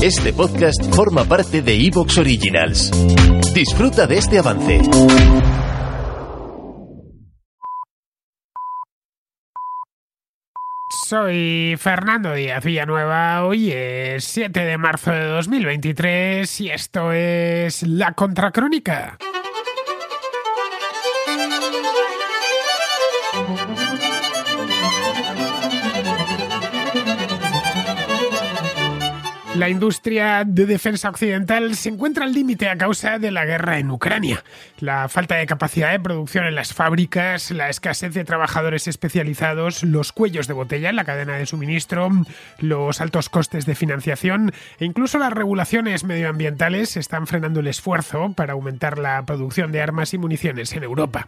Este podcast forma parte de Evox Originals. Disfruta de este avance. Soy Fernando Díaz Villanueva, hoy es 7 de marzo de 2023 y esto es La Contracrónica. La industria de defensa occidental se encuentra al límite a causa de la guerra en Ucrania. La falta de capacidad de producción en las fábricas, la escasez de trabajadores especializados, los cuellos de botella en la cadena de suministro, los altos costes de financiación e incluso las regulaciones medioambientales están frenando el esfuerzo para aumentar la producción de armas y municiones en Europa.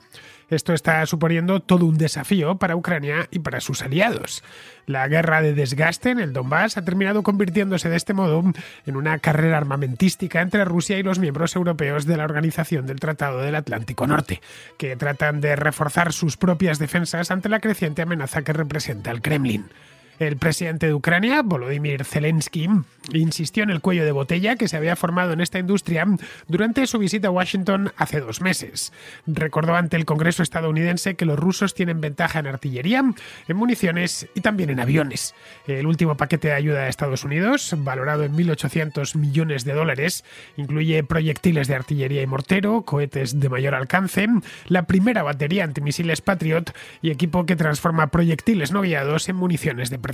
Esto está suponiendo todo un desafío para Ucrania y para sus aliados. La guerra de desgaste en el Donbass ha terminado convirtiéndose de este modo en una carrera armamentística entre Rusia y los miembros europeos de la Organización del Tratado del Atlántico Norte, que tratan de reforzar sus propias defensas ante la creciente amenaza que representa el Kremlin. El presidente de Ucrania, Volodymyr Zelensky, insistió en el cuello de botella que se había formado en esta industria durante su visita a Washington hace dos meses. Recordó ante el Congreso estadounidense que los rusos tienen ventaja en artillería, en municiones y también en aviones. El último paquete de ayuda de Estados Unidos, valorado en 1.800 millones de dólares, incluye proyectiles de artillería y mortero, cohetes de mayor alcance, la primera batería antimisiles Patriot y equipo que transforma proyectiles no guiados en municiones de precisión.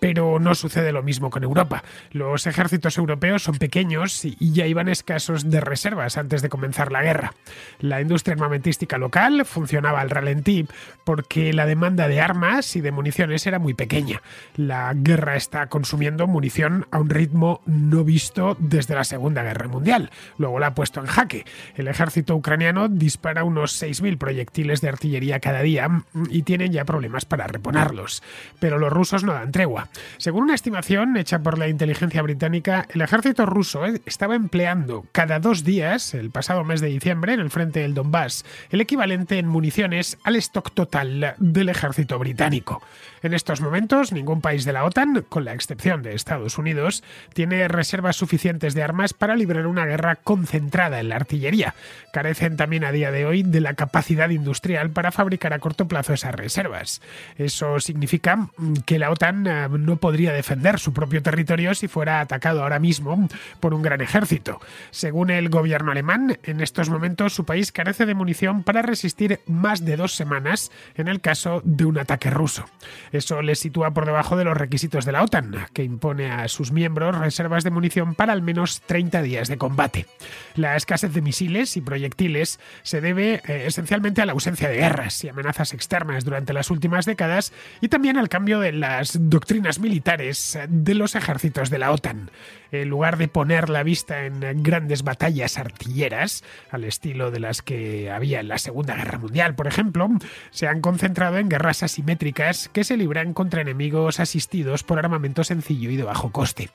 Pero no sucede lo mismo con Europa. Los ejércitos europeos son pequeños y ya iban escasos de reservas antes de comenzar la guerra. La industria armamentística local funcionaba al ralentí porque la demanda de armas y de municiones era muy pequeña. La guerra está consumiendo munición a un ritmo no visto desde la Segunda Guerra Mundial. Luego la ha puesto en jaque. El ejército ucraniano dispara unos 6.000 proyectiles de artillería cada día y tienen ya problemas para reponerlos. Pero los rusos no dan tregua. Según una estimación hecha por la inteligencia británica, el ejército ruso eh, estaba empleando cada dos días, el pasado mes de diciembre, en el frente del Donbass, el equivalente en municiones al stock total del ejército británico. En estos momentos, ningún país de la OTAN, con la excepción de Estados Unidos, tiene reservas suficientes de armas para librar una guerra concentrada en la artillería. Carecen también a día de hoy de la capacidad industrial para fabricar a corto plazo esas reservas. Eso significa que la OTAN eh, no podría defender su propio territorio si fuera atacado ahora mismo por un gran ejército. Según el gobierno alemán, en estos momentos su país carece de munición para resistir más de dos semanas en el caso de un ataque ruso. Eso le sitúa por debajo de los requisitos de la OTAN, que impone a sus miembros reservas de munición para al menos 30 días de combate. La escasez de misiles y proyectiles se debe eh, esencialmente a la ausencia de guerras y amenazas externas durante las últimas décadas y también al cambio de las doctrinas militares de los ejércitos de la OTAN. En lugar de poner la vista en grandes batallas artilleras, al estilo de las que había en la Segunda Guerra Mundial, por ejemplo, se han concentrado en guerras asimétricas que se libran contra enemigos asistidos por armamento sencillo y de bajo coste.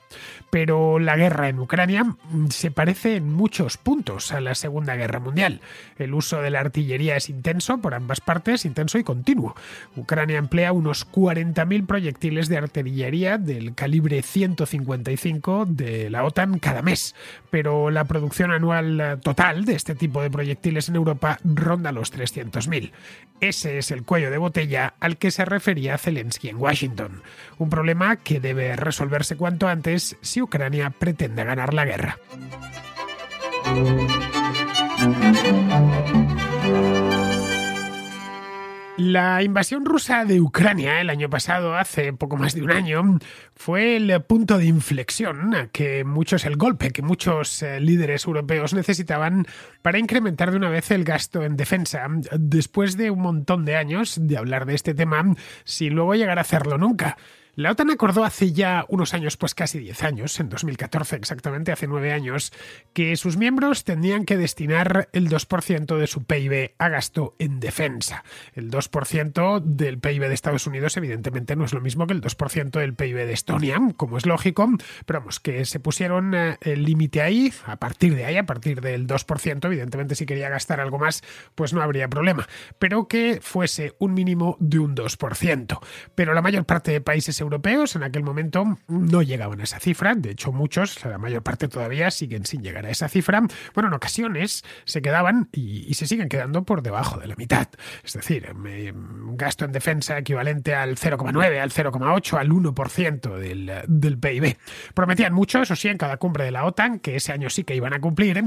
Pero la guerra en Ucrania se parece en muchos puntos a la Segunda Guerra Mundial. El uso de la artillería es intenso por ambas partes, intenso y continuo. Ucrania emplea unos 40.000 proyectiles de artillería del calibre 155 de la OTAN cada mes, pero la producción anual total de este tipo de proyectiles en Europa ronda los 300.000. Ese es el cuello de botella al que se refería Zelensky en Washington, un problema que debe resolverse cuanto antes si Ucrania pretende ganar la guerra. La invasión rusa de Ucrania el año pasado, hace poco más de un año, fue el punto de inflexión que muchos, el golpe que muchos eh, líderes europeos necesitaban para incrementar de una vez el gasto en defensa, después de un montón de años de hablar de este tema sin luego llegar a hacerlo nunca. La OTAN acordó hace ya unos años, pues casi 10 años, en 2014 exactamente, hace 9 años, que sus miembros tendrían que destinar el 2% de su PIB a gasto en defensa. El 2% del PIB de Estados Unidos evidentemente no es lo mismo que el 2% del PIB de Estonia, como es lógico, pero vamos, que se pusieron eh, el límite ahí, a partir de ahí, a partir del 2%, evidentemente si quería gastar algo más, pues no habría problema, pero que fuese un mínimo de un 2%. Pero la mayor parte de países en aquel momento no llegaban a esa cifra, de hecho muchos, la mayor parte todavía siguen sin llegar a esa cifra, bueno, en ocasiones se quedaban y, se siguen quedando por debajo de la mitad, es decir, gasto en defensa equivalente al 0,9, al 0,8, al 1% del, del PIB. Prometían mucho, eso sí, en cada cumbre de la OTAN, que ese año sí que iban a cumplir,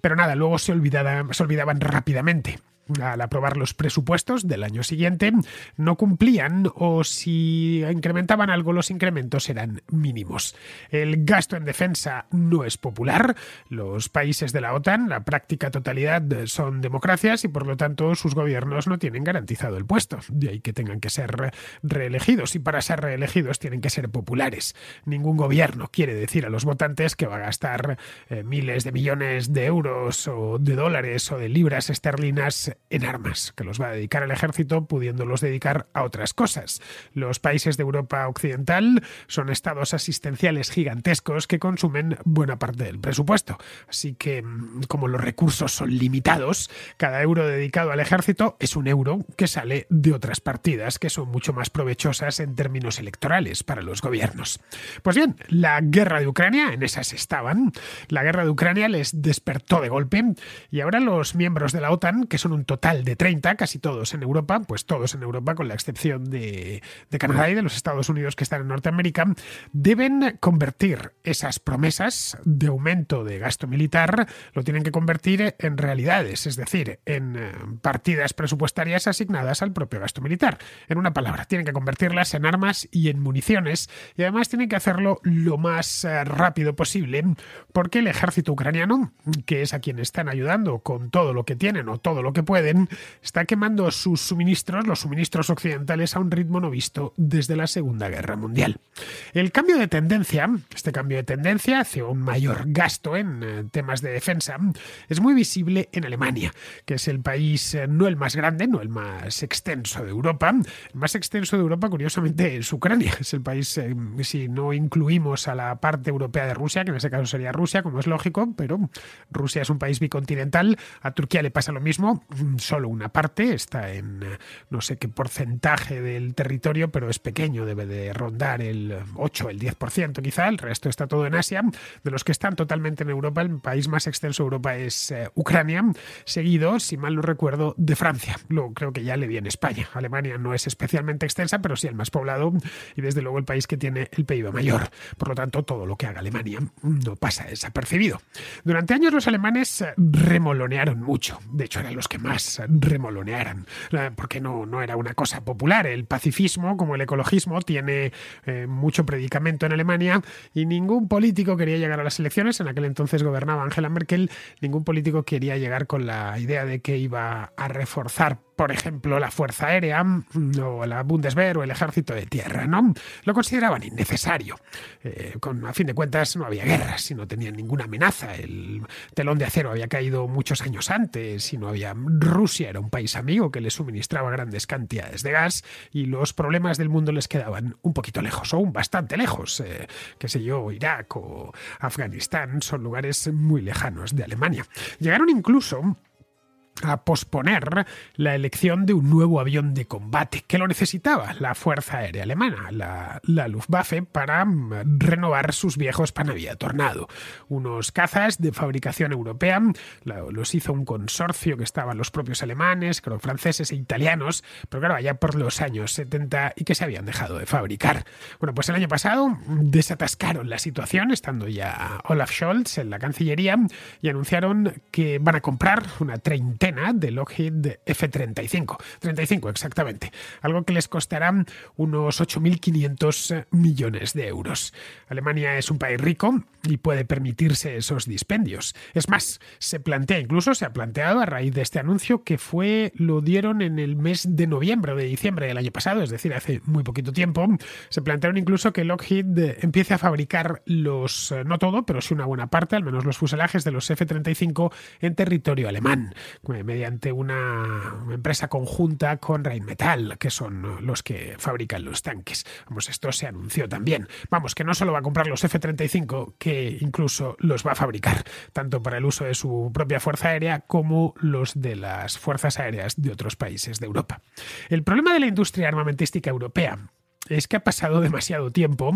pero nada, luego se olvidaban rápidamente al aprobar los presupuestos del año siguiente, no cumplían o si incrementaban algo, los incrementos eran mínimos. El gasto en defensa no es popular. Los países de la OTAN, la práctica totalidad, son democracias y por lo tanto sus gobiernos no tienen garantizado el puesto. De ahí que tengan que ser reelegidos y para ser reelegidos tienen que ser populares. Ningún gobierno quiere decir a los votantes que va a gastar eh, miles de millones de euros o de dólares o de libras esterlinas en armas, que los va a dedicar al ejército pudiéndolos dedicar a otras cosas. Los países de Europa Occidental son estados asistenciales gigantescos que consumen buena parte del presupuesto. Así que, mm, como los recursos son limitados, cada euro dedicado al ejército es un euro que sale de otras partidas que son mucho más provechosas en términos electorales para los gobiernos. Pues bien, la guerra de Ucrania, en esas estaban, la guerra de Ucrania les despertó de golpe y ahora los miembros de la OTAN, que son un total de 30, casi todos en Europa, pues todos en Europa, con la excepción de, Canadá y de los Estados Unidos que están en Norteamérica, deben convertir esas promesas de aumento de gasto militar, lo tienen que convertir en realidades, es decir, en eh, partidas presupuestarias asignadas al propio gasto militar. En una palabra, tienen que convertirlas en armas y en municiones, y además tienen que hacerlo lo más eh, rápido posible, porque el ejército ucraniano, que es a quien están ayudando con todo lo que tienen o todo lo que pueden, está quemando sus suministros, los suministros occidentales, a un ritmo no visto desde la Segunda Guerra Mundial. El cambio de tendencia, este cambio de tendencia hacia un mayor gasto en eh, temas de defensa, es muy visible en Alemania, que es el país eh, no el más grande, no el más extenso de Europa. El más extenso de Europa, curiosamente, es Ucrania. Es el país, eh, si no incluimos a la parte europea de Rusia, que en ese caso sería Rusia, como es lógico, pero Rusia es un país bicontinental. A Turquía le pasa lo mismo solo una parte, está en eh, no sé qué porcentaje del territorio, pero es pequeño, debe de rondar el 8, el 10% quizá, el resto está todo en Asia. De los que están totalmente en Europa, el país más extenso de Europa es eh, Ucrania, seguido, si mal no recuerdo, de Francia. Luego creo que ya le viene España. Alemania no es especialmente extensa, pero sí el más poblado y desde luego el país que tiene el PIB mayor. Por lo tanto, todo lo que haga Alemania no pasa desapercibido. Durante años los alemanes remolonearon mucho. De hecho, eran los que más remolonearan, eh, porque no, no era una cosa popular. El pacifismo, como el ecologismo, tiene eh, mucho predicamento en Alemania y ningún político quería llegar a las elecciones. En aquel entonces gobernaba Angela Merkel, ningún político quería llegar con la idea de que iba a reforzar por ejemplo, la Fuerza Aérea o la Bundeswehr o el Ejército de Tierra, ¿no? Lo consideraban innecesario. Eh, con, a fin de cuentas, no había guerra, si no tenían ninguna amenaza. El telón de acero había caído muchos años antes y no había... Rusia era un país amigo que les suministraba grandes cantidades de gas y los problemas del mundo les quedaban un poquito lejos o un bastante lejos. Eh, qué sé yo, Irak o Afganistán son lugares muy lejanos de Alemania. Llegaron incluso a posponer la elección de un nuevo avión de combate que lo necesitaba la Fuerza Aérea Alemana, la, la Luftwaffe, para mm, renovar sus viejos Panavia Tornado. Unos cazas de fabricación europea, los hizo un consorcio que estaban los propios alemanes, creo franceses e italianos, pero claro, allá por los años 70 y que se habían dejado de fabricar. Bueno, pues el año pasado desatascaron la situación, estando ya Olaf Scholz en la Cancillería, y anunciaron que van a comprar una de Lockheed F-35. 35 exactamente. Algo que les costará unos 8.500 millones de euros. Alemania es un país rico y puede permitirse esos dispendios. Es más, se plantea, incluso se ha planteado a raíz de este anuncio que fue, lo dieron en el mes de noviembre o de diciembre del año pasado, es decir, hace muy poquito tiempo, se plantearon incluso que Lockheed empiece a fabricar los, no todo, pero sí una buena parte, al menos los fuselajes de los F-35 en territorio alemán mediante una empresa conjunta con Rheinmetall, que son los que fabrican los tanques. Vamos, esto se anunció también. Vamos, que no solo va a comprar los F-35, que incluso los va a fabricar, tanto para el uso de su propia fuerza aérea como los de las fuerzas aéreas de otros países de Europa. El problema de la industria armamentística europea es que ha pasado demasiado tiempo,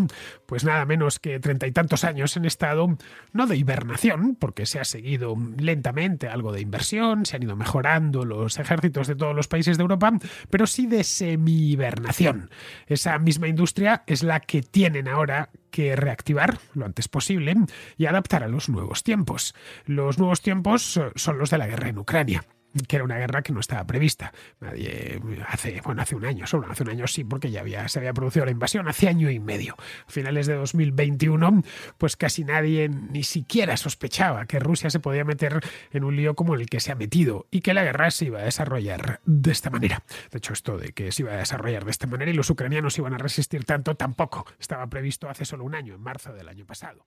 pues nada menos que treinta y tantos años en estado no de hibernación, porque se ha seguido lentamente algo de inversión, se han ido mejorando los ejércitos de todos los países de Europa, pero sí de semi-hibernación. Esa misma industria es la que tienen ahora que reactivar lo antes posible y adaptar a los nuevos tiempos. Los nuevos tiempos son los de la guerra en Ucrania que era una guerra que no estaba prevista. Nadie hace, bueno, hace un año, solo hace un año sí, porque ya había, se había producido la invasión hace año y medio. A finales de 2021, pues casi nadie ni siquiera sospechaba que Rusia se podía meter en un lío como el que se ha metido y que la guerra se iba a desarrollar de esta manera. De hecho, esto de que se iba a desarrollar de esta manera y los ucranianos iban a resistir tanto tampoco estaba previsto hace solo un año, en marzo del año pasado.